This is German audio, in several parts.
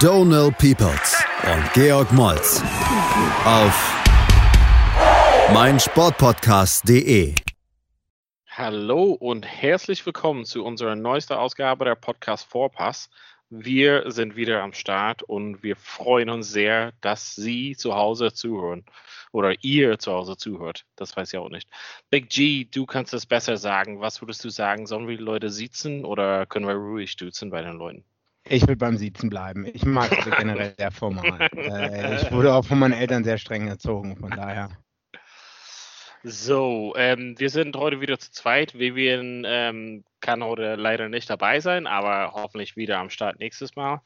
Donal Peoples und Georg Moltz auf meinsportpodcast.de. Hallo und herzlich willkommen zu unserer neuesten Ausgabe der Podcast Vorpass. Wir sind wieder am Start und wir freuen uns sehr, dass Sie zu Hause zuhören oder ihr zu Hause zuhört. Das weiß ich auch nicht. Big G, du kannst es besser sagen. Was würdest du sagen? Sollen wir die Leute sitzen oder können wir ruhig duzen bei den Leuten? Ich will beim Siezen bleiben. Ich mag es generell sehr formal. äh, ich wurde auch von meinen Eltern sehr streng erzogen, von daher. So, ähm, wir sind heute wieder zu zweit. Vivian ähm, kann heute leider nicht dabei sein, aber hoffentlich wieder am Start nächstes Mal.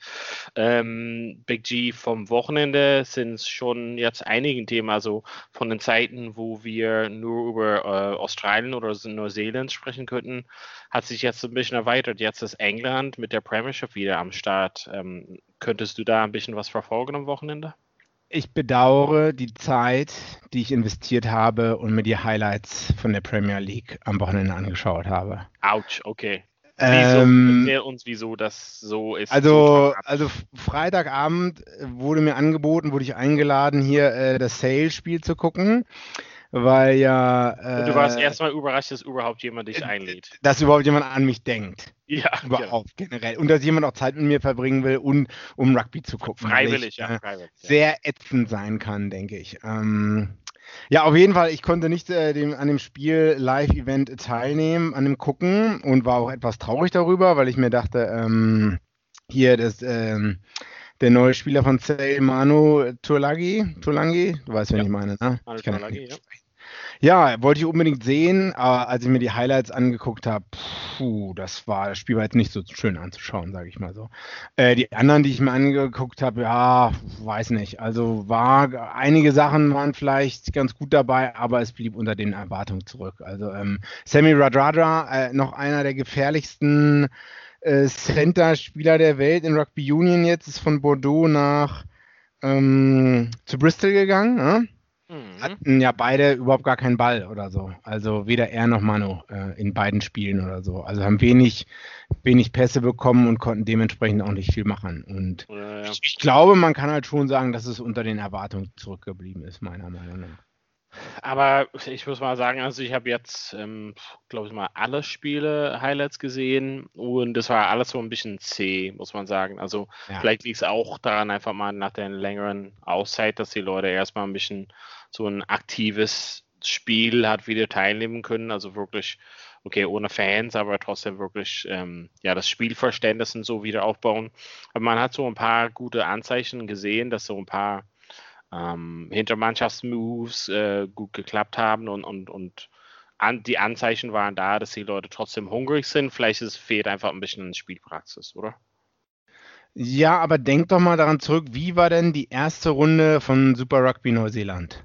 Ähm, Big G vom Wochenende sind schon jetzt einige Themen, also von den Zeiten, wo wir nur über äh, Australien oder Neuseeland sprechen könnten, hat sich jetzt ein bisschen erweitert. Jetzt ist England mit der Premiership wieder am Start. Ähm, könntest du da ein bisschen was verfolgen am Wochenende? Ich bedauere die Zeit, die ich investiert habe und mir die Highlights von der Premier League am Wochenende angeschaut habe. Autsch, okay. Wieso? Ähm, uns, wieso das so ist. Also, also Freitagabend wurde mir angeboten, wurde ich eingeladen, hier äh, das Sale-Spiel zu gucken weil ja. Äh, du warst äh, erstmal überrascht, dass überhaupt jemand dich einlädt. Dass überhaupt jemand an mich denkt. Ja. Überhaupt genau. generell. Und dass jemand auch Zeit mit mir verbringen will, und, um Rugby zu gucken. Freiwillig, ich, ja, äh, freiwillig. Sehr ätzend sein kann, denke ich. Ähm, ja, auf jeden Fall, ich konnte nicht äh, dem, an dem Spiel Live-Event teilnehmen, an dem Gucken und war auch etwas traurig darüber, weil ich mir dachte, ähm, hier das. Ähm, der neue Spieler von Sale, Manu Turlagi, Turlangi, du weißt, wen ja. ich meine, ne? Manu ich kann Turlagi, ja. Ja, wollte ich unbedingt sehen, aber als ich mir die Highlights angeguckt habe, puh, das war, das Spiel war jetzt nicht so schön anzuschauen, sage ich mal so. Äh, die anderen, die ich mir angeguckt habe, ja, weiß nicht. Also war, einige Sachen waren vielleicht ganz gut dabei, aber es blieb unter den Erwartungen zurück. Also ähm, Sammy Radradra, äh, noch einer der gefährlichsten äh, Center-Spieler der Welt in Rugby Union jetzt, ist von Bordeaux nach ähm, zu Bristol gegangen. Ne? Mhm. Hatten ja beide überhaupt gar keinen Ball oder so. Also weder er noch Manu äh, in beiden Spielen oder so. Also haben wenig, wenig Pässe bekommen und konnten dementsprechend auch nicht viel machen. Und ja, ja. Ich, ich, glaube, man kann halt schon sagen, dass es unter den Erwartungen zurückgeblieben ist, meiner Meinung nach. Aber ich muss mal sagen, also ich habe jetzt, ähm, glaube ich mal, alle Spiele Highlights gesehen und das war alles so ein bisschen zäh, muss man sagen. Also ja. vielleicht liegt es auch daran, einfach mal nach der längeren Auszeit, dass die Leute erstmal ein bisschen so ein aktives Spiel hat wieder teilnehmen können. Also wirklich, okay, ohne Fans, aber trotzdem wirklich ähm, ja, das Spielverständnis und so wieder aufbauen. Aber man hat so ein paar gute Anzeichen gesehen, dass so ein paar ähm, Hintermannschaftsmoves äh, gut geklappt haben und, und, und an, die Anzeichen waren da, dass die Leute trotzdem hungrig sind. Vielleicht ist, fehlt einfach ein bisschen an Spielpraxis, oder? Ja, aber denk doch mal daran zurück, wie war denn die erste Runde von Super Rugby Neuseeland?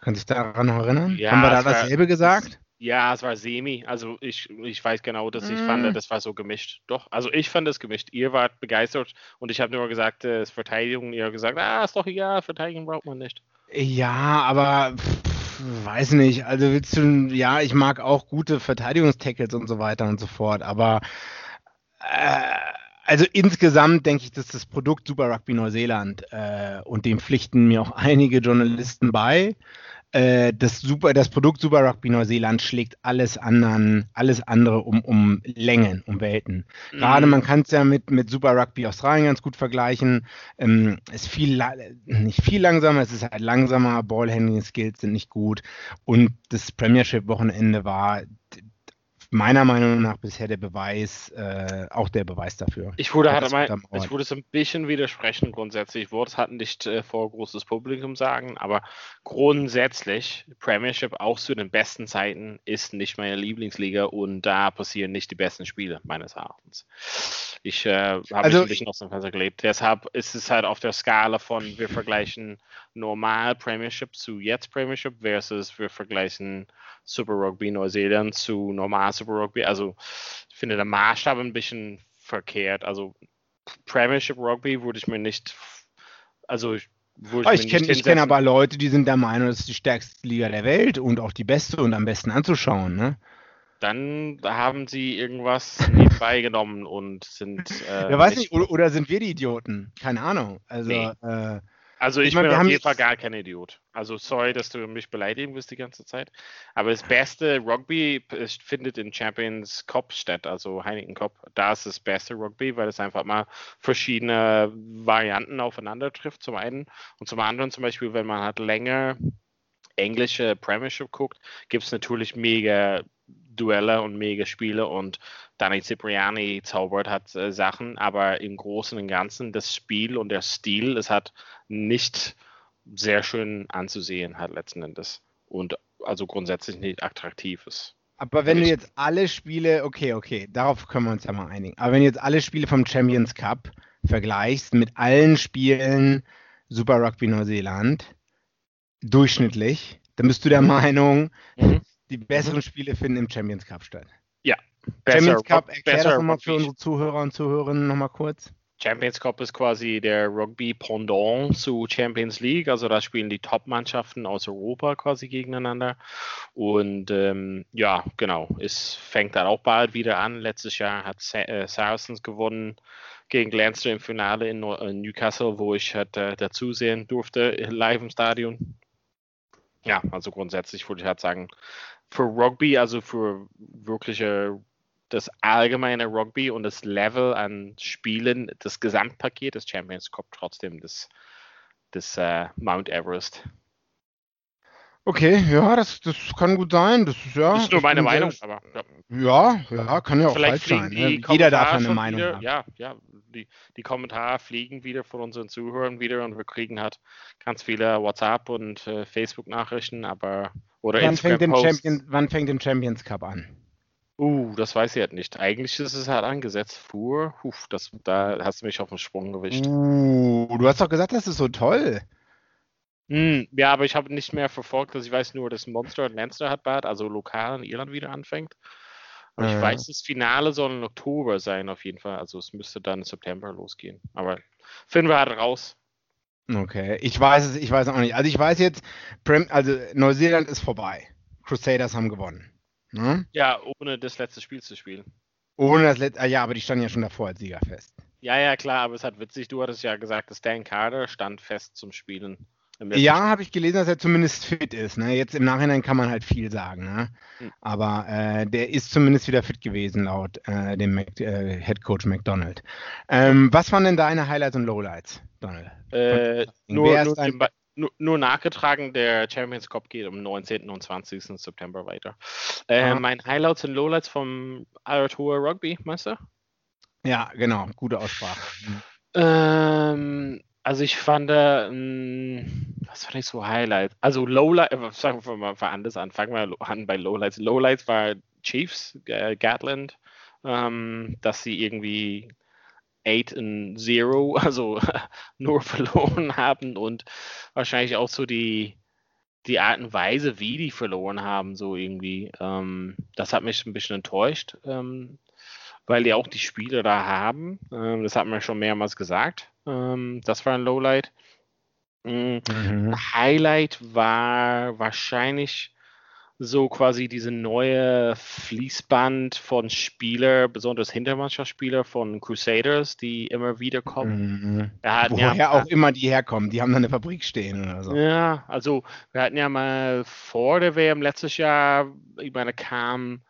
Kann sich daran noch erinnern? Ja, Haben wir da dasselbe war, gesagt? Ja, es war semi. Also ich, ich weiß genau, dass ich mm. fand, das war so gemischt. Doch, also ich fand es gemischt. Ihr wart begeistert und ich habe nur gesagt, es ist Verteidigung. Ihr habt gesagt, ah, ist doch egal, Verteidigung braucht man nicht. Ja, aber pff, weiß nicht. Also willst du, ja, ich mag auch gute Verteidigungstackles und so weiter und so fort, aber äh, also insgesamt denke ich, dass das Produkt Super Rugby Neuseeland äh, und dem pflichten mir auch einige Journalisten bei äh, das, Super, das Produkt Super Rugby Neuseeland schlägt alles anderen, alles andere um, um Längen, um Welten. Mhm. Gerade man kann es ja mit, mit Super Rugby Australien ganz gut vergleichen. Ähm, ist viel nicht viel langsamer, es ist halt langsamer, Ballhandling Skills sind nicht gut und das Premiership Wochenende war meiner Meinung nach bisher der Beweis, äh, auch der Beweis dafür. Ich würde, hatte ich würde es ein bisschen widersprechen grundsätzlich. Ich würde es hatten nicht äh, vor großes Publikum sagen, aber grundsätzlich Premiership auch zu den besten Zeiten ist nicht meine Lieblingsliga und da passieren nicht die besten Spiele meines Erachtens. Ich äh, habe also, ein bisschen aus dem Fenster gelebt. Deshalb ist es halt auf der Skala von wir vergleichen normal Premiership zu jetzt Premiership versus wir vergleichen Super Rugby Neuseeland zu normal Super Rugby. Also ich finde der Maßstab ein bisschen verkehrt. Also Premiership Rugby würde ich mir nicht, also Oh, ich kenne kenn aber Leute, die sind der Meinung, das ist die stärkste Liga der Welt und auch die beste und am besten anzuschauen. Ne? Dann haben sie irgendwas nebenbei genommen und sind. Äh, ja, weiß nicht, oder, oder, sind wir die Idioten? Keine Ahnung. Also, nee. äh, also ich, ich mein, bin auf jeden Fall gar kein Idiot. Also sorry, dass du mich beleidigen wirst die ganze Zeit. Aber das beste Rugby findet in Champions Cup statt, also Heineken Cup. Da ist das beste Rugby, weil es einfach mal verschiedene Varianten aufeinander trifft, zum einen. Und zum anderen zum Beispiel, wenn man halt länger englische Premiership guckt, gibt es natürlich mega Duelle und mega Spiele und Danny Cipriani zaubert hat äh, Sachen, aber im Großen und Ganzen das Spiel und der Stil, es hat nicht sehr schön anzusehen, hat letzten Endes. Und also grundsätzlich nicht attraktiv ist. Aber wenn du jetzt alle Spiele, okay, okay, darauf können wir uns ja mal einigen. Aber wenn du jetzt alle Spiele vom Champions Cup vergleichst mit allen Spielen Super Rugby Neuseeland, durchschnittlich, dann bist du der Meinung, mhm. Die besseren Spiele finden im Champions Cup statt. Ja. Besser, Champions Cup, erklär das nochmal für unsere Zuhörer und Zuhörerinnen nochmal kurz. Champions Cup ist quasi der Rugby-Pendant zu Champions League. Also da spielen die Top-Mannschaften aus Europa quasi gegeneinander. Und ähm, ja, genau, es fängt dann auch bald wieder an. Letztes Jahr hat Sa äh, Saracens gewonnen gegen Glanster im Finale in, in Newcastle, wo ich halt, äh, dazusehen durfte, live im Stadion. Ja, also grundsätzlich würde ich halt sagen, für Rugby, also für wirkliche das allgemeine Rugby und das Level an Spielen, das Gesamtpaket des Champions Cup trotzdem das, das uh, Mount Everest. Okay, ja, das, das kann gut sein. Das ist, ja, das ist nur meine Meinung, sehr, aber ja. ja. ja, kann ja auch Vielleicht falsch sein. Ne? Jeder darf eine Meinung haben. Ja, ja, die, die Kommentare fliegen wieder von unseren Zuhörern wieder und wir kriegen halt ganz viele WhatsApp und äh, Facebook-Nachrichten, aber oder wann fängt, Champion, wann fängt den Champions Cup an? Uh, das weiß ich halt nicht. Eigentlich ist es halt angesetzt vor. Huf, das, da hast du mich auf den Sprung gewischt. Uh, du hast doch gesagt, das ist so toll. Mm, ja, aber ich habe nicht mehr verfolgt, dass ich weiß nur, dass Monster und Leinster hat bald, also lokal in Irland wieder anfängt. Und äh. ich weiß, das Finale soll im Oktober sein, auf jeden Fall. Also es müsste dann im September losgehen. Aber finden wir halt raus. Okay, ich weiß es, ich weiß auch nicht. Also ich weiß jetzt, also Neuseeland ist vorbei. Crusaders haben gewonnen. Ne? Ja, ohne das letzte Spiel zu spielen. Ohne das letzte, ah, ja, aber die standen ja schon davor als Sieger fest. Ja, ja, klar, aber es hat witzig, du hattest ja gesagt, dass Dan Carter stand fest zum Spielen. Ja, habe ich gelesen, dass er zumindest fit ist. Ne? Jetzt im Nachhinein kann man halt viel sagen. Ne? Hm. Aber äh, der ist zumindest wieder fit gewesen, laut äh, dem Mac, äh, Head Coach McDonald. Ähm, was waren denn deine Highlights und Lowlights, Donald? Äh, nur, nur, ein, nur, nur, nachgetragen, der Champions Cup geht am 19. und 20. September weiter. Äh, mein Highlights und Lowlights vom Aratua Rugby, meinst du? Ja, genau, gute Aussprache. Ähm, also ich fand, äh, was fand ich so Highlight? Also Lowlight, äh, sagen wir mal anders an, fangen wir an bei Lowlights. Lowlights war Chiefs, äh, Gatland, ähm, dass sie irgendwie 8 und 0, also nur verloren haben und wahrscheinlich auch so die, die Art und Weise, wie die verloren haben, so irgendwie. Ähm, das hat mich ein bisschen enttäuscht, ähm, weil die auch die Spiele da haben. Ähm, das hat man schon mehrmals gesagt. Ähm, das war ein Lowlight. Mhm. Highlight war wahrscheinlich so quasi diese neue Fließband von Spieler, besonders Hintermannschaftsspieler von Crusaders, die immer wieder kommen. Mhm. Woher ja, auch immer die herkommen, die haben da eine Fabrik stehen oder so. Ja, also wir hatten ja mal vor der WM letztes Jahr, ich meine, kam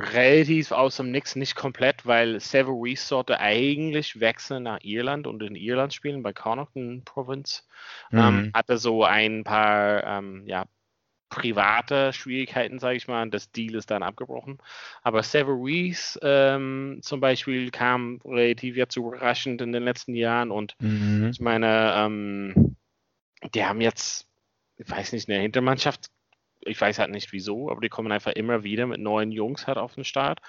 relativ aus dem Nix, nicht komplett, weil Severies sollte eigentlich wechseln nach Irland und in Irland spielen, bei Connaughton Province. Mhm. Ähm, hatte so ein paar ähm, ja, private Schwierigkeiten, sage ich mal. Das Deal ist dann abgebrochen. Aber Severies ähm, zum Beispiel kam relativ jetzt überraschend in den letzten Jahren und mhm. ich meine, ähm, die haben jetzt, ich weiß nicht, eine Hintermannschaft ich weiß halt nicht wieso, aber die kommen einfach immer wieder mit neuen Jungs halt auf den Start.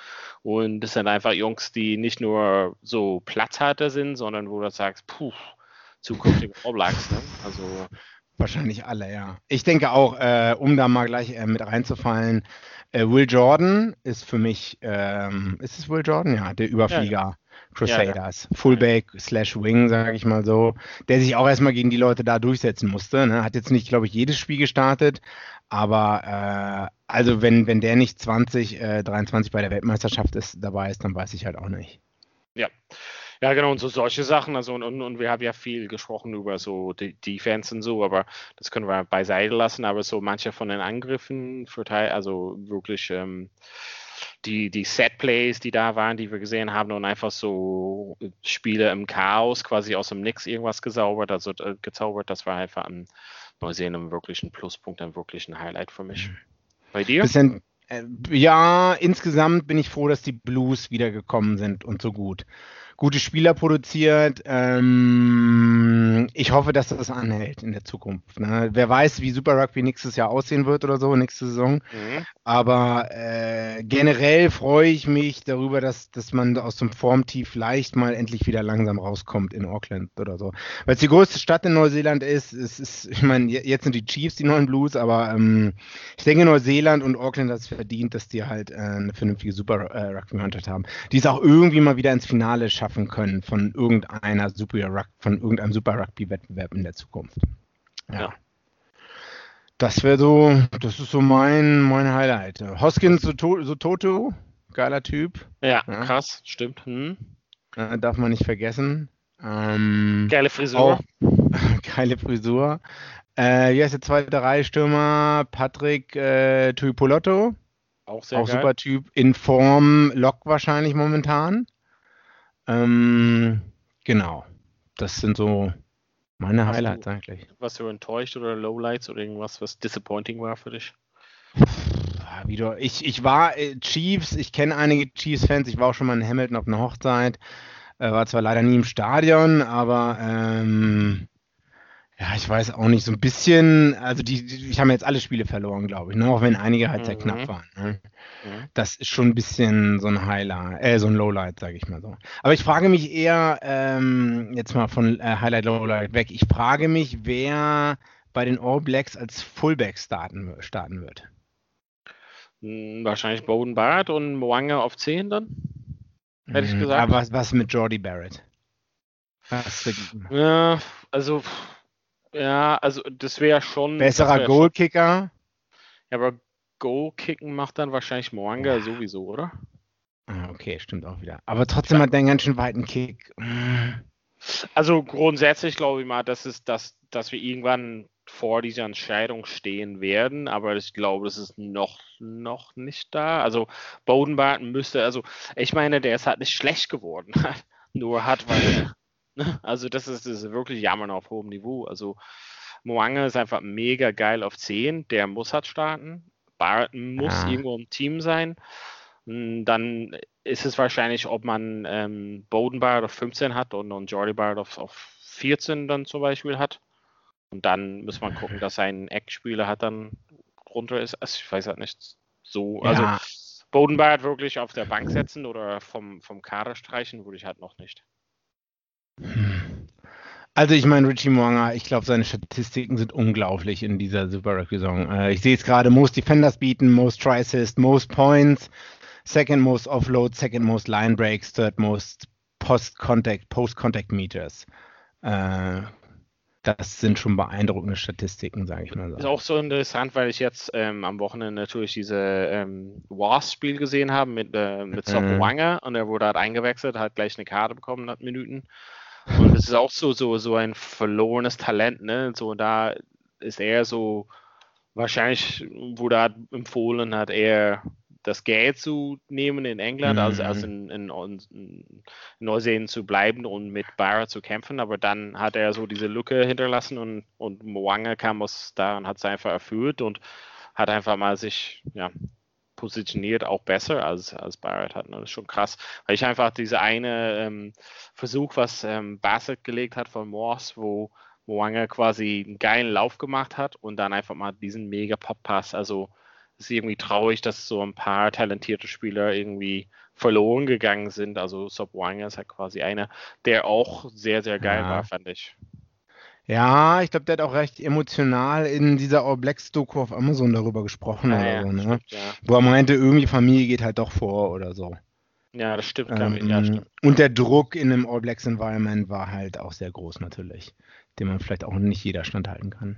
Und das sind einfach Jungs, die nicht nur so Platzhalter sind, sondern wo du sagst, puh, zukünftige All Blacks, ne? Also Wahrscheinlich alle, ja. Ich denke auch, äh, um da mal gleich äh, mit reinzufallen, äh, Will Jordan ist für mich, ähm, ist es Will Jordan? Ja, der Überflieger ja. Crusaders. Ja, Fullback slash Wing, sage ich mal so, der sich auch erstmal gegen die Leute da durchsetzen musste. Ne? Hat jetzt nicht, glaube ich, jedes Spiel gestartet, aber äh, also wenn, wenn der nicht 20, 23 bei der Weltmeisterschaft ist, dabei ist, dann weiß ich halt auch nicht. Ja. Ja, genau, und so solche Sachen. Also, und, und, und wir haben ja viel gesprochen über so die Defense und so, aber das können wir beiseite lassen. Aber so manche von den Angriffen, verteil, also wirklich ähm, die, die Set-Plays, die da waren, die wir gesehen haben, und einfach so Spiele im Chaos, quasi aus dem Nix irgendwas gezaubert, also äh, gezaubert, das war einfach ein Neusehen wirklich ein Pluspunkt, ein wirklichen Highlight für mich. Mhm. Bei dir? Bisschen, äh, ja, insgesamt bin ich froh, dass die Blues wiedergekommen sind und so gut gute Spieler produziert. Ähm, ich hoffe, dass das anhält in der Zukunft. Ne? Wer weiß, wie Super Rugby nächstes Jahr aussehen wird oder so, nächste Saison. Mhm. Aber äh, generell freue ich mich darüber, dass, dass man aus dem Formtief leicht mal endlich wieder langsam rauskommt in Auckland oder so. Weil es die größte Stadt in Neuseeland ist. Es ist, ich meine, jetzt sind die Chiefs die neuen Blues, aber ähm, ich denke, Neuseeland und Auckland hat es verdient, dass die halt äh, eine vernünftige Super äh, Rugby-Mannschaft haben, die es auch irgendwie mal wieder ins Finale schaffen schaffen können von irgendeiner Super von irgendeinem Super Rugby Wettbewerb in der Zukunft. Ja. ja. Das wäre so, das ist so mein, mein Highlight. Hoskins Sototo, geiler Typ. Ja, ja. krass, stimmt. Hm. Äh, darf man nicht vergessen. Ähm, geile Frisur. Auch, geile Frisur. Äh, hier ist der zweite Reihe-Stürmer, Patrick äh, Tuipolotto. Auch sehr Auch geil. super Typ. In Form, Lock wahrscheinlich momentan. Ähm, genau. Das sind so meine Hast Highlights du, eigentlich. Was du enttäuscht oder Lowlights oder irgendwas, was disappointing war für dich? Wieder. Ich, ich war äh, Chiefs, ich kenne einige Chiefs-Fans, ich war auch schon mal in Hamilton auf einer Hochzeit. Äh, war zwar leider nie im Stadion, aber ähm, ja, ich weiß auch nicht, so ein bisschen, also die, die ich habe jetzt alle Spiele verloren, glaube ich, ne? auch wenn einige halt sehr knapp mhm. waren. Ne? Mhm. Das ist schon ein bisschen so ein Highlight, äh, so ein Lowlight, sage ich mal so. Aber ich frage mich eher, ähm, jetzt mal von äh, Highlight, Lowlight weg, ich frage mich, wer bei den All Blacks als Fullback starten, starten wird. Hm, wahrscheinlich Bowden Barrett und Mwanga auf 10 dann, hätte ich hm, gesagt. Aber was, was mit Jordi Barrett? Was ja, also ja, also das wäre schon. Besserer wär Goalkicker. Ja, aber Goalkicken macht dann wahrscheinlich Moanga ja. sowieso, oder? Ah, okay, stimmt auch wieder. Aber trotzdem hat der einen ganz schön weiten Kick. Also grundsätzlich glaube ich mal, dass, es, dass, dass wir irgendwann vor dieser Entscheidung stehen werden, aber ich glaube, das ist noch, noch nicht da. Also Bodenbarton müsste, also ich meine, der ist halt nicht schlecht geworden. Nur hat, weil? Also das ist, das ist wirklich Jammern auf hohem Niveau. Also Moange ist einfach mega geil auf 10. Der muss halt starten. Barton muss ah. irgendwo im Team sein. Hm, dann ist es wahrscheinlich, ob man ähm, Bowden Barrett auf 15 hat und, und Jordi Barrett auf, auf 14 dann zum Beispiel hat. Und dann muss man gucken, dass ein Eckspieler hat dann runter ist. Also ich weiß halt nicht so. Ja. Also Bowden Barrett wirklich auf der Bank setzen oder vom, vom Kader streichen, würde ich halt noch nicht. Also ich meine, Richie Mwanga, ich glaube, seine Statistiken sind unglaublich in dieser Super Rugby-Saison. Äh, ich sehe es gerade, most Defenders beaten, most Assist, most Points, second most Offload, second most Line Breaks, third most Post-Contact, Post-Contact Meters. Äh, das sind schon beeindruckende Statistiken, sage ich mal so. Ist auch so interessant, weil ich jetzt ähm, am Wochenende natürlich diese ähm, Wasp-Spiel gesehen habe mit, äh, mit Sop mhm. und er wurde halt eingewechselt, hat gleich eine Karte bekommen nach Minuten. Und es ist auch so, so, so ein verlorenes Talent, ne? So, da ist er so, wahrscheinlich wurde er empfohlen, hat er das Geld zu nehmen in England, mhm. als, als in, in, in, Neuseeland zu bleiben und mit Barra zu kämpfen. Aber dann hat er so diese Lücke hinterlassen und, und Mwanga kam aus da und hat es einfach erfüllt und hat einfach mal sich, ja, positioniert auch besser als, als Barrett hat. Ne? Das ist schon krass. Weil ich einfach diese eine ähm, Versuch, was ähm, Bassett gelegt hat von Morse, wo Moanga quasi einen geilen Lauf gemacht hat und dann einfach mal diesen mega Pop-Pass. Also es ist irgendwie traurig, dass so ein paar talentierte Spieler irgendwie verloren gegangen sind. Also Sob Wanga ist halt quasi einer, der auch sehr, sehr geil ja. war, fand ich. Ja, ich glaube, der hat auch recht emotional in dieser All Blacks Doku auf Amazon darüber gesprochen Ah, oder ja, so, ne? stimmt, ja. Wo er meinte, irgendwie Familie geht halt doch vor oder so. ja, das stimmt. Ähm, ja, stimmt. und der Druck in einem All Blacks Environment war halt auch sehr groß natürlich, den man vielleicht auch nicht jeder standhalten kann.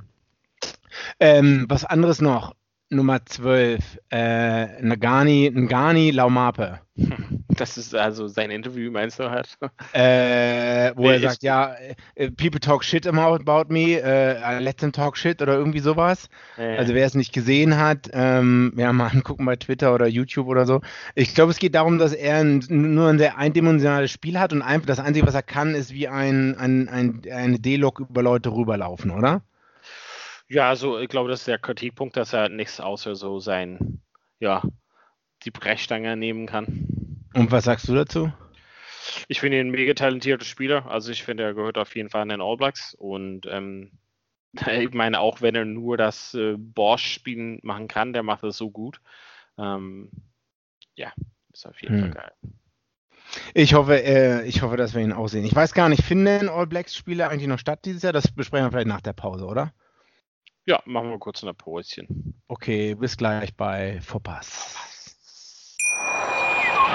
Ähm, was anderes noch, Nummer 12, äh, Ngani, Ngani Laumape. Das ist also sein Interview, meinst du halt? Äh, wo Wer er sagt, ja, äh, people talk shit about, about me, äh, let them talk shit oder irgendwie sowas. Äh, Also wer es nicht gesehen hat, ähm, ja, mal angucken bei Twitter oder YouTube oder so. Ich glaube, es geht darum, dass er ein, nur ein sehr eindimensionales Spiel hat und einfach das Einzige, was er kann, ist wie ein, ein, ein, eine D-Log über Leute rüberlaufen, oder? Ja, also ich glaube, das ist der Kritikpunkt, dass er nichts außer so sein, ja, die Brechstange nehmen kann. Und was sagst du dazu? Ich finde ihn ein mega talentierter Spieler. Also ich finde, er gehört auf jeden Fall in den All Blacks. Und ähm, ich meine, auch wenn er nur das äh, Bosch-Spielen machen kann, der macht das so gut. Ähm, ja, ist auf jeden Hm. Fall geil. Ich hoffe, äh, ich hoffe, dass wir ihn auch sehen. Ich weiß gar nicht, finden All Blacks Spiele eigentlich noch statt dieses Jahr? Das besprechen wir vielleicht nach der Pause, oder? Ja, machen wir kurz ein Päuschen. Okay, bis gleich bei Vorpass.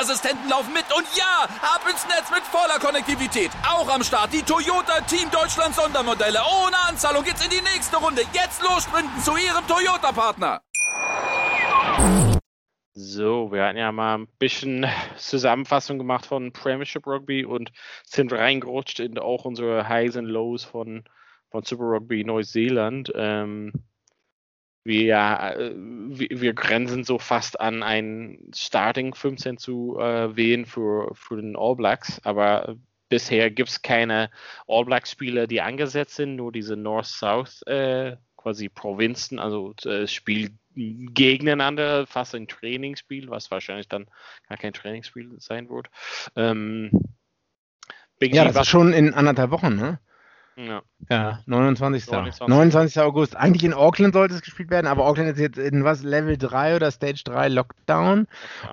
Sicherheitsassistenten laufen mit. Und ja, ab ins Netz mit voller Konnektivität. Auch am Start die Toyota Team Deutschland Sondermodelle. Ohne Anzahlung geht's in die nächste Runde. Jetzt los sprinten zu Ihrem Toyota-Partner. So, wir hatten ja mal ein bisschen Zusammenfassung gemacht von Premiership Rugby und sind reingerutscht in auch unsere Highs und Lows von, von Super Rugby Neuseeland. Ähm, wir, äh, wir, wir grenzen so fast an ein Starting 15 zu äh, wählen für, für den All Blacks, aber bisher gibt es keine All Blacks Spieler, die angesetzt sind, nur diese North-South äh, quasi Provinzen, also äh, Spiel gegeneinander, fast ein Trainingsspiel, was wahrscheinlich dann gar kein Trainingsspiel sein wird. Ähm, Ja, das ist schon in anderthalb Wochen, ne? Ja. Ja, 29. 29. 29. August. Eigentlich in Auckland sollte es gespielt werden, aber Auckland ist jetzt in was, Level 3 oder Stage 3 Lockdown.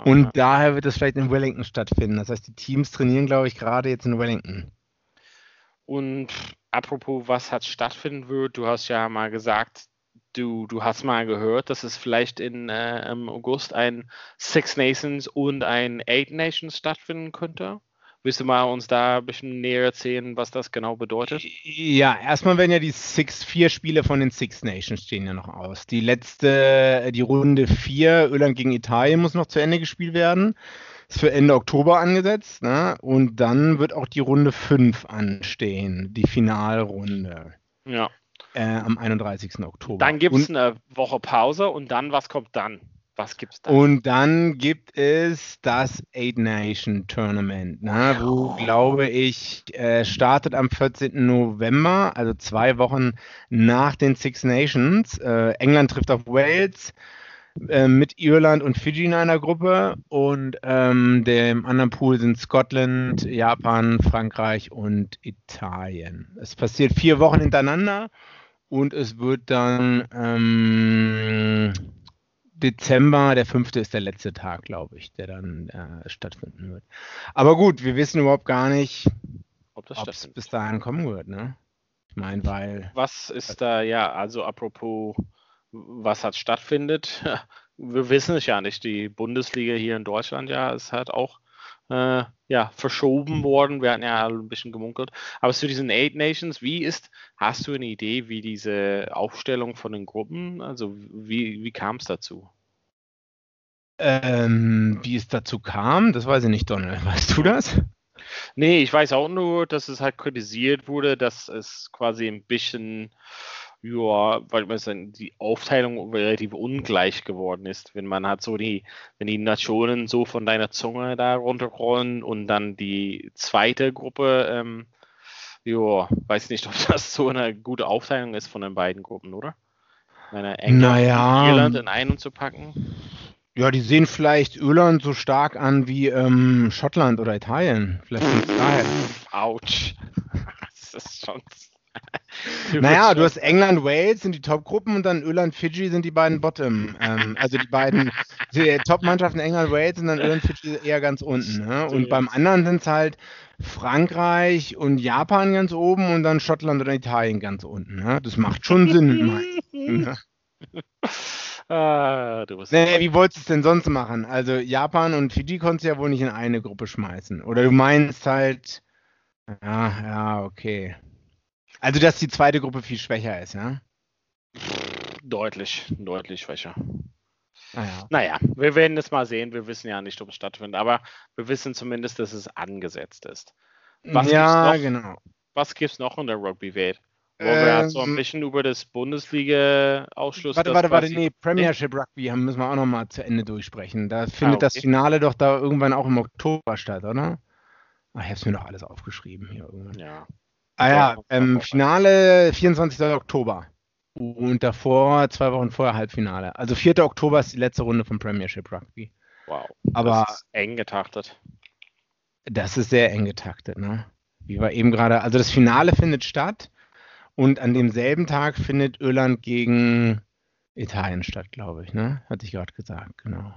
Und ja. daher wird es vielleicht in Wellington stattfinden. Das heißt, die Teams trainieren, glaube ich, gerade jetzt in Wellington. Und apropos, was hat stattfinden wird, du hast ja mal gesagt, du, du hast mal gehört, dass es vielleicht in, äh, im August ein Six Nations und ein Eight Nations stattfinden könnte. Willst du mal uns da ein bisschen näher erzählen, was das genau bedeutet? Ja, erstmal werden ja die Six, vier Spiele von den Six Nations stehen ja noch aus. Die letzte, die Runde vier, Irland gegen Italien, muss noch zu Ende gespielt werden. Ist für Ende Oktober angesetzt. Ne? Und dann wird auch die Runde 5 anstehen, die Finalrunde Ja. äh, am 31. Oktober. Dann gibt es eine Woche Pause und dann, was kommt dann? Was gibt's dann? Und dann gibt es das Eight Nation Tournament, ne, wo, glaube ich, äh, startet am 14. November, also zwei Wochen nach den Six Nations. Äh, England trifft auf Wales äh, mit Irland und Fiji in einer Gruppe und ähm, dem anderen Pool sind Scotland, Japan, Frankreich und Italien. Es passiert vier Wochen hintereinander und es wird dann ähm, Dezember, der fünfte ist der letzte Tag, glaube ich, der dann äh, stattfinden wird. Aber gut, wir wissen überhaupt gar nicht, Ob es bis dahin kommen wird, ne? Ich meine, weil Was ist da, ja, also apropos, was hat stattfindet? Wir wissen es ja nicht. Die Bundesliga hier in Deutschland, ja, ist halt auch äh, ja, verschoben worden. Wir hatten ja ein bisschen gemunkelt. Aber zu diesen Eight Nations, wie ist, hast du eine Idee, wie diese Aufstellung von den Gruppen, also wie, wie kam es dazu? ähm, wie es dazu kam, das weiß ich nicht, Donald. Weißt du das? Nee, ich weiß auch nur, dass es halt kritisiert wurde, dass es quasi ein bisschen, ja, weil man die Aufteilung relativ ungleich geworden ist. Wenn man hat so die, wenn die Nationen so von deiner Zunge da runterrollen und dann die zweite Gruppe, ähm, Jo, weiß nicht, ob das so eine gute Aufteilung ist von den beiden Gruppen, oder? Meine England Naja. und Irland in einen zu packen. Ja, die sehen vielleicht Irland so stark an wie ähm, Schottland oder Italien. Vielleicht daher. Autsch. Das ist schon. Naja, du hast England, Wales sind die Top-Gruppen und dann Irland, Fiji sind die beiden Bottom. Ähm, also die beiden Top-Mannschaften England, Wales und dann Irland, Fiji eher ganz unten. Ne? Und beim anderen sind es halt Frankreich und Japan ganz oben und dann Schottland oder Italien ganz unten. Ne? Das macht schon Sinn. ne? Ah, du bist. Nee, wie wolltest du es denn sonst machen? Also Japan und Fiji konntest du ja wohl nicht in eine Gruppe schmeißen. Oder du meinst halt, ja, ja, okay. Also, dass die zweite Gruppe viel schwächer ist, ja? Deutlich, deutlich schwächer. Naja. Naja, wir werden es mal sehen. Wir wissen ja nicht, ob es stattfindet, aber wir wissen zumindest, dass es angesetzt ist. Was ja, gibt's noch? genau. Was gibt es noch in der Rugby-Welt? Wollen wir jetzt so ein Ähm, bisschen über das Bundesliga-Ausschluss. Warte, das warte, warte, nee, Premiership Rugby müssen wir auch nochmal zu Ende durchsprechen. Da findet das okay. Finale doch da irgendwann auch im Oktober statt, oder? Ach, ich hab's mir doch alles aufgeschrieben hier irgendwann. Ja. Ah ja, ähm. Finale 24. Oktober. Und davor, zwei Wochen vorher, Halbfinale. Also 4. Oktober ist die letzte Runde vom Premiership Rugby. Wow. Aber- Das ist eng getaktet. Das ist sehr eng getaktet, ne? Wie wir eben gerade, also das Finale findet statt und an demselben Tag findet Irland gegen Italien statt, glaube ich, ne? Hatte ich gerade gesagt, genau.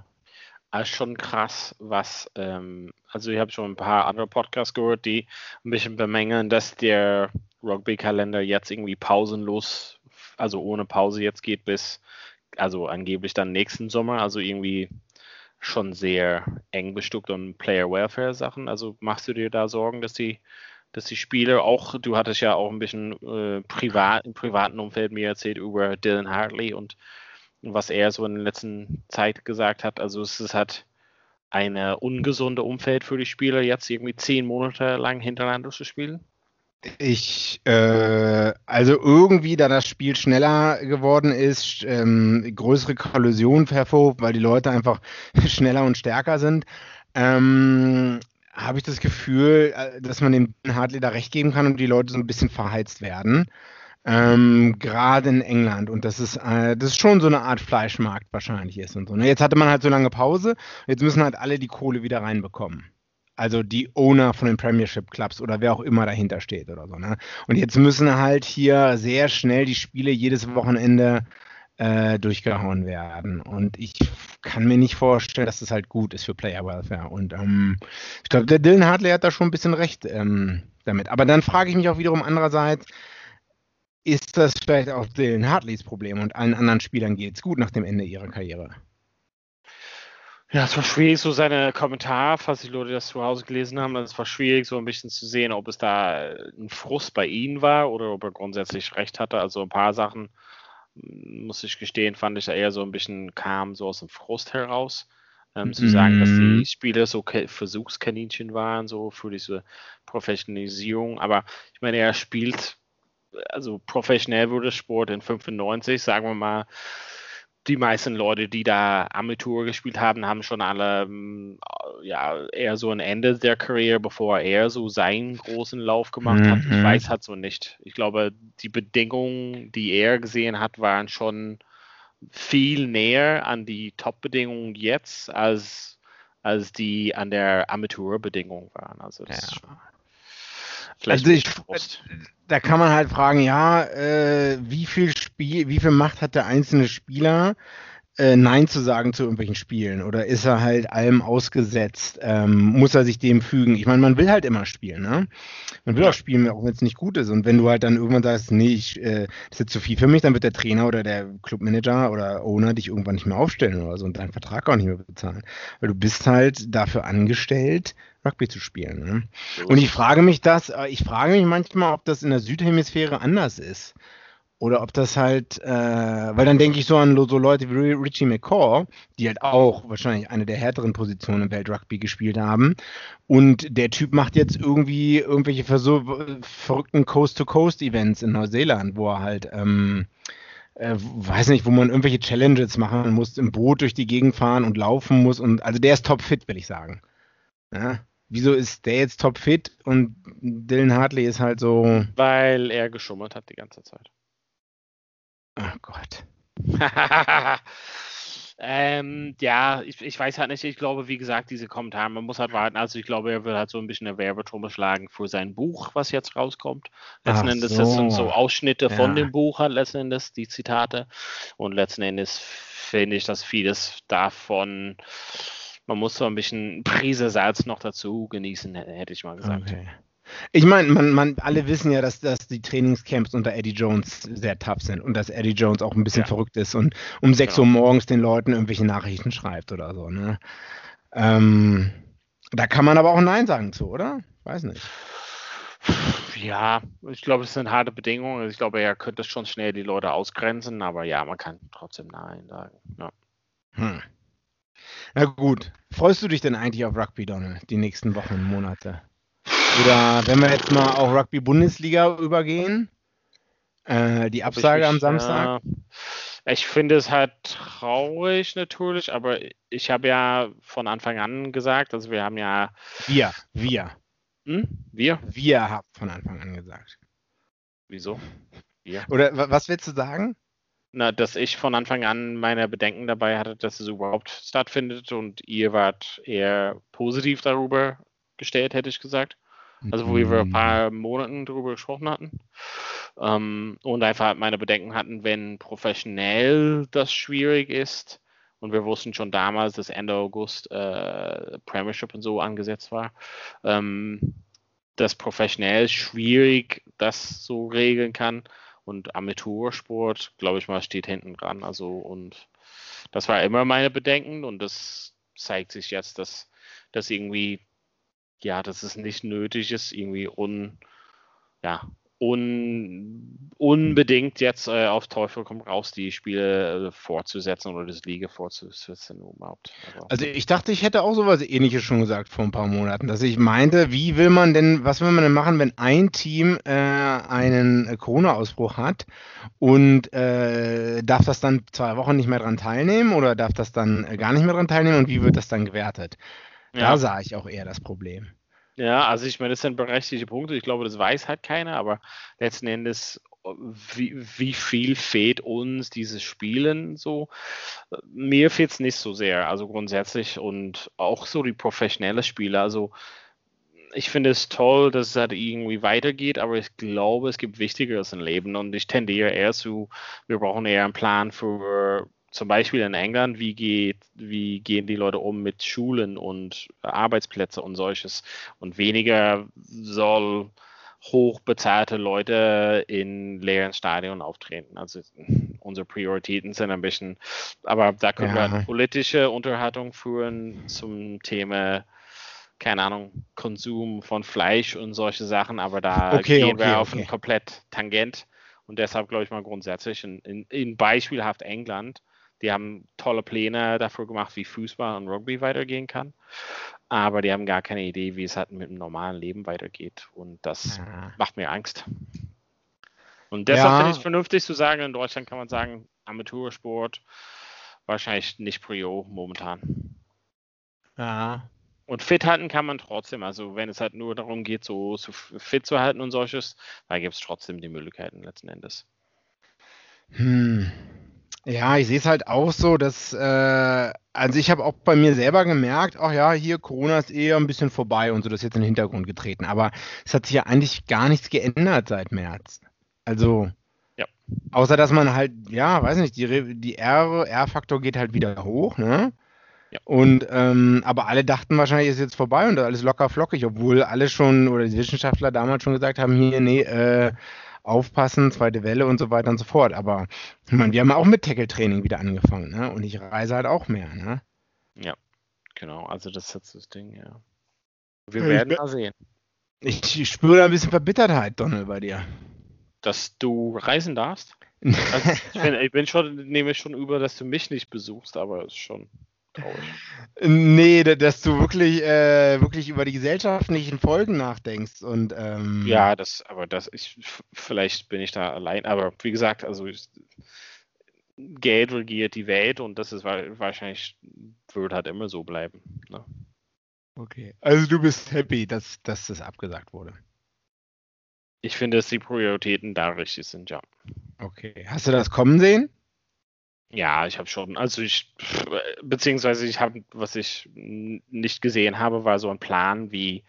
Also schon krass, was, ähm, also ich habe schon ein paar andere Podcasts gehört, die ein bisschen bemängeln, dass der Rugby-Kalender jetzt irgendwie pausenlos, also ohne Pause jetzt geht bis, also angeblich dann nächsten Sommer, also irgendwie schon sehr eng bestückt und Player-Welfare-Sachen. Also machst du dir da Sorgen, dass die, dass die Spieler auch, du hattest ja auch ein bisschen äh, privat, im privaten Umfeld mir erzählt über Dylan Hartley und was er so in der letzten Zeit gesagt hat. Also es ist halt eine ungesunde Umfeld für die Spieler, jetzt irgendwie zehn Monate lang hintereinander zu spielen. Ich, äh, also irgendwie, da das Spiel schneller geworden ist, ähm, größere Kollisionen hervorruft, weil die Leute einfach schneller und stärker sind, ähm, habe ich das Gefühl, äh, dass man dem Hartley da recht geben kann und die Leute so ein bisschen verheizt werden. Ähm, Gerade in England. Und das ist, äh, das ist schon so eine Art Fleischmarkt wahrscheinlich ist und so. Ne? Jetzt hatte man halt so lange Pause, jetzt müssen halt alle die Kohle wieder reinbekommen. Also die Owner von den Premiership Clubs oder wer auch immer dahinter steht oder so. Ne? Und jetzt müssen halt hier sehr schnell die Spiele jedes Wochenende äh, durchgehauen werden. Und ich kann mir nicht vorstellen, dass das halt gut ist für Player Welfare. Und ähm, ich glaube, der Dylan Hartley hat da schon ein bisschen recht ähm, damit. Aber dann frage ich mich auch wiederum andererseits, ist das vielleicht auch Dylan Hartleys Problem und allen anderen Spielern geht es gut nach dem Ende ihrer Karriere? Ja, es war schwierig, so seine Kommentare, falls die Leute das zu Hause gelesen haben, es war schwierig, so ein bisschen zu sehen, ob es da ein Frust bei ihm war oder ob er grundsätzlich recht hatte. Also ein paar Sachen, mm, muss ich gestehen, fand ich da eher so ein bisschen kam so aus dem Frust heraus. Ähm, zu sagen, dass Mhm. die Spieler so Versuchskaninchen waren, so für diese Professionalisierung. Aber ich meine, er spielt, also professionell wurde Sport in 95, sagen wir mal, die meisten Leute, die da Amateur gespielt haben, haben schon alle ähm, ja eher so ein Ende der Karriere, bevor er so seinen großen Lauf gemacht hat. Ich Mhm. weiß halt so nicht. Ich glaube, die Bedingungen, die er gesehen hat, waren schon viel näher an die Top-Bedingungen jetzt, als, als die an der Amateurbedingung waren. Also das Ja. Vielleicht Also ich- da kann man halt fragen, ja, äh, wie viel Spiel, wie viel Macht hat der einzelne Spieler, äh, Nein zu sagen zu irgendwelchen Spielen? Oder ist er halt allem ausgesetzt? Ähm, muss er sich dem fügen? Ich meine, man will halt immer spielen, ne? Man will auch spielen, auch wenn es nicht gut ist. Und wenn du halt dann irgendwann sagst, nee, ich, äh, das ist jetzt zu viel für mich, dann wird der Trainer oder der Clubmanager oder Owner dich irgendwann nicht mehr aufstellen oder so und deinen Vertrag auch nicht mehr bezahlen. Weil du bist halt dafür angestellt, Rugby zu spielen. Ne? Und ich frage mich das, äh, ich frage mich manchmal, ob das in der Südhemisphäre anders ist. Oder ob das halt, äh, weil dann denke ich so an so Leute wie Richie McCaw, die halt auch wahrscheinlich eine der härteren Positionen im Weltrugby gespielt haben. Und der Typ macht jetzt irgendwie irgendwelche verrückten Coast-to-Coast-Events in Neuseeland, wo er halt, ähm, äh, weiß nicht, wo man irgendwelche Challenges machen muss, im Boot durch die Gegend fahren und laufen muss. Und also der ist topfit, will ich sagen. Ja? wieso ist der jetzt topfit und Dylan Hartley ist halt so. Weil er geschummert hat die ganze Zeit. Oh Gott. ähm, ja, ich, ich, weiß halt nicht. Ich glaube, wie gesagt, diese Kommentare, man muss halt warten. Also ich glaube, er wird halt so ein bisschen eine Werbetrommel schlagen für sein Buch, was jetzt rauskommt. Letzten Ach Endes so. das sind so Ausschnitte ja. von dem Buch halt letzten Endes, die Zitate. Und letzten Endes finde ich, dass vieles davon, man muss so ein bisschen Prise Salz noch dazu genießen, hätte ich mal gesagt. Okay. Ich meine, man, man, alle wissen ja, dass, dass die Trainingscamps unter Eddie Jones sehr tough sind und dass Eddie Jones auch ein bisschen ja. verrückt ist und um 6 genau. Uhr morgens den Leuten irgendwelche Nachrichten schreibt oder so. Ne? Ähm, da kann man aber auch Nein sagen zu, oder? Weiß nicht. Ja, ich glaube, es sind harte Bedingungen. Ich glaube, er könnte schon schnell die Leute ausgrenzen, aber ja, man kann trotzdem Nein sagen. Ja. Hm. Na gut. Freust du dich denn eigentlich auf Rugby, Donald, die nächsten Wochen und Monate? Oder wenn wir jetzt mal auf Rugby-Bundesliga übergehen, äh, die Absage am Samstag. Äh, ich finde es halt traurig natürlich, aber ich habe ja von Anfang an gesagt, also wir haben ja. Wir, wir. Hm? Wir? Wir haben von Anfang an gesagt. Wieso? Wir. Oder was willst du sagen? Na, dass ich von Anfang an meine Bedenken dabei hatte, dass es überhaupt stattfindet und ihr wart eher positiv darüber gestellt, hätte ich gesagt. Also wo wir ein mhm. paar Monaten darüber gesprochen hatten. Ähm, und einfach halt meine Bedenken hatten, wenn professionell das schwierig ist. Und wir wussten schon damals, dass Ende August äh, Premiership und so angesetzt war. Ähm, dass professionell schwierig das so regeln kann. Und Amateursport, glaube ich mal, steht hinten dran. Also und das war immer meine Bedenken und das zeigt sich jetzt, dass das irgendwie ja, dass es nicht nötig ist, irgendwie un, ja, un, unbedingt jetzt äh, auf Teufel komm raus die Spiele äh, fortzusetzen oder das Liga fortzusetzen überhaupt. Also, also ich dachte, ich hätte auch sowas ähnliches schon gesagt vor ein paar Monaten, dass ich meinte, wie will man denn, was will man denn machen, wenn ein Team äh, einen Corona-Ausbruch hat und äh, darf das dann zwei Wochen nicht mehr dran teilnehmen oder darf das dann äh, gar nicht mehr dran teilnehmen und wie wird das dann gewertet? Da ja. sah ich auch eher das Problem. Ja, also ich meine, das sind berechtigte Punkte. Ich glaube, das weiß halt keiner, aber letzten Endes, wie, wie viel fehlt uns dieses Spielen so? Mir fehlt es nicht so sehr, also grundsätzlich und auch so die professionelle Spiele. Also ich finde es toll, dass es halt irgendwie weitergeht, aber ich glaube, es gibt Wichtigeres im Leben und ich tendiere eher zu, wir brauchen eher einen Plan für zum Beispiel in England, wie, geht, wie gehen die Leute um mit Schulen und Arbeitsplätze und solches. Und weniger soll hochbezahlte Leute in leeren Stadien auftreten. Also unsere Prioritäten sind ein bisschen, aber da können ja. wir politische Unterhaltung führen zum Thema, keine Ahnung, Konsum von Fleisch und solche Sachen, aber da okay, gehen okay, wir auf okay. ein komplett Tangent. Und deshalb glaube ich mal grundsätzlich in, in, in beispielhaft England die haben tolle Pläne dafür gemacht, wie Fußball und Rugby weitergehen kann. Aber die haben gar keine Idee, wie es halt mit dem normalen Leben weitergeht. Und das ja. macht mir Angst. Und deshalb ja. finde ich es vernünftig zu sagen, in Deutschland kann man sagen, Amateursport wahrscheinlich nicht Prio momentan. Ja. Und fit halten kann man trotzdem. Also wenn es halt nur darum geht, so, so fit zu halten und solches, da gibt es trotzdem die Möglichkeiten letzten Endes. Hm. Ja, ich sehe es halt auch so, dass, äh, also ich habe auch bei mir selber gemerkt, ach ja, hier Corona ist eher ein bisschen vorbei und so, das ist jetzt in den Hintergrund getreten. Aber es hat sich ja eigentlich gar nichts geändert seit März. Also, ja. außer dass man halt, ja, weiß nicht, die, die R-Faktor geht halt wieder hoch, ne? Ja. Und ähm, aber alle dachten wahrscheinlich, ist jetzt vorbei und alles locker flockig, obwohl alle schon oder die Wissenschaftler damals schon gesagt haben, hier, nee, äh, aufpassen, zweite Welle und so weiter und so fort. Aber ich meine, wir haben auch mit Tackle-Training wieder angefangen, ne? Und ich reise halt auch mehr, ne? Ja, genau. Also das ist jetzt das Ding, ja. Wir werden mal sehen. Ich, spüre ein bisschen Verbittertheit, Donald, bei dir. Dass du reisen darfst? Also ich, bin, ich bin schon, nehme schon über, dass du mich nicht besuchst, aber es ist schon traurig. Nee, dass du wirklich, äh, wirklich über die gesellschaftlichen Folgen nachdenkst. Und, ähm, ja, das, aber das, ich, vielleicht bin ich da allein, aber wie gesagt, also ich, Geld regiert die Welt und das ist wahrscheinlich, wird halt immer so bleiben. Ne? Okay. Also du bist happy, dass, dass das abgesagt wurde. Ich finde, dass die Prioritäten da richtig sind, ja. Okay. Hast du das kommen sehen? Ja, ich habe schon. Also ich, beziehungsweise ich habe, was ich nicht gesehen habe, war so ein Plan, wie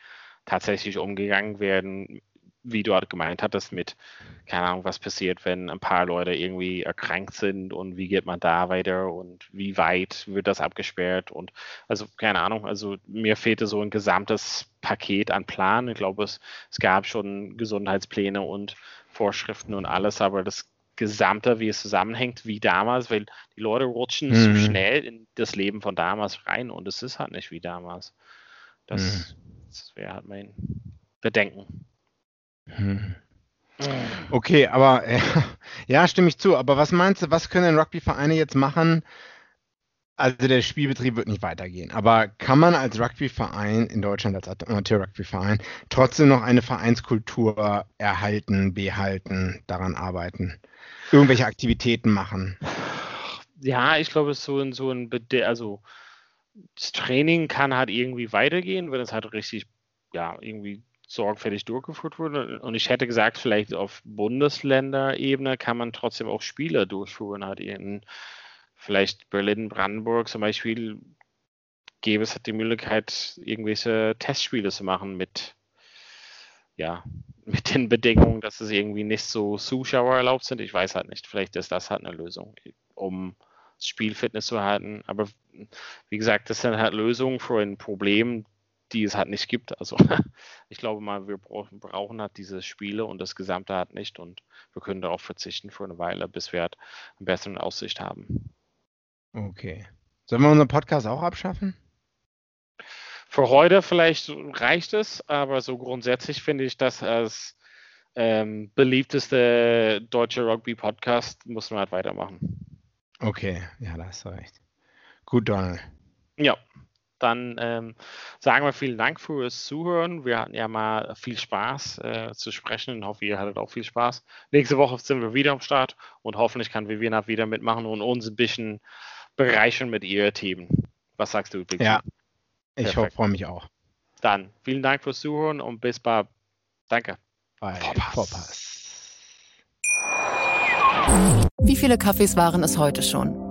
tatsächlich umgegangen werden wie du halt gemeint hattest, mit, keine Ahnung, was passiert, wenn ein paar Leute irgendwie erkrankt sind und wie geht man da weiter und wie weit wird das abgesperrt und also keine Ahnung, also mir fehlte so ein gesamtes Paket an Plan. Ich glaube, es, es gab schon Gesundheitspläne und Vorschriften und alles, aber das Gesamte, wie es zusammenhängt, wie damals, weil die Leute rutschen mhm. zu schnell in das Leben von damals rein und es ist halt nicht wie damals. Das, mhm. das wäre halt mein Bedenken. Hm. Okay, aber ja, stimme ich zu. Aber was meinst du, was können Rugby-Vereine jetzt machen? Also der Spielbetrieb wird nicht weitergehen. Aber kann man als Rugby-Verein in Deutschland, als Amateur-Rugby-Verein, trotzdem noch eine Vereinskultur erhalten, behalten, daran arbeiten? Irgendwelche Aktivitäten machen? Ja, ich glaube, so ein, so ein, also das Training kann halt irgendwie weitergehen, wenn es halt richtig, ja, irgendwie sorgfältig durchgeführt wurde. Und ich hätte gesagt, vielleicht auf Bundesländerebene kann man trotzdem auch Spiele durchführen. Hat in vielleicht Berlin, Brandenburg zum Beispiel gäbe es halt die Möglichkeit, irgendwelche Testspiele zu machen mit, ja, mit den Bedingungen, dass es irgendwie nicht so Zuschauer erlaubt sind. Ich weiß halt nicht. Vielleicht ist das halt eine Lösung, um Spielfitness zu halten. Aber wie gesagt, das sind halt Lösungen für ein Problem, die es halt nicht gibt. Also ich glaube mal, wir brauchen, brauchen halt diese Spiele und das Gesamte halt nicht und wir können darauf verzichten für eine Weile, bis wir halt eine bessere Aussicht haben. Okay. Sollen wir unseren Podcast auch abschaffen? Für heute vielleicht reicht es, aber so grundsätzlich finde ich das als ähm, beliebteste deutsche Rugby-Podcast muss man halt weitermachen. Okay, ja, da hast du recht. Gut, Donald. Ja, dann ähm, sagen wir vielen Dank fürs Zuhören. Wir hatten ja mal viel Spaß äh, zu sprechen und hoffe, ihr hattet auch viel Spaß. Nächste Woche sind wir wieder am Start und hoffentlich kann Viviana wieder mitmachen und uns ein bisschen bereichern mit ihren Themen. Was sagst du, Victor? Ja, ich freue mich auch. Dann vielen Dank fürs Zuhören und bis bald. Danke. Bei Vorpass. Vorpass. Wie viele Kaffees waren es heute schon?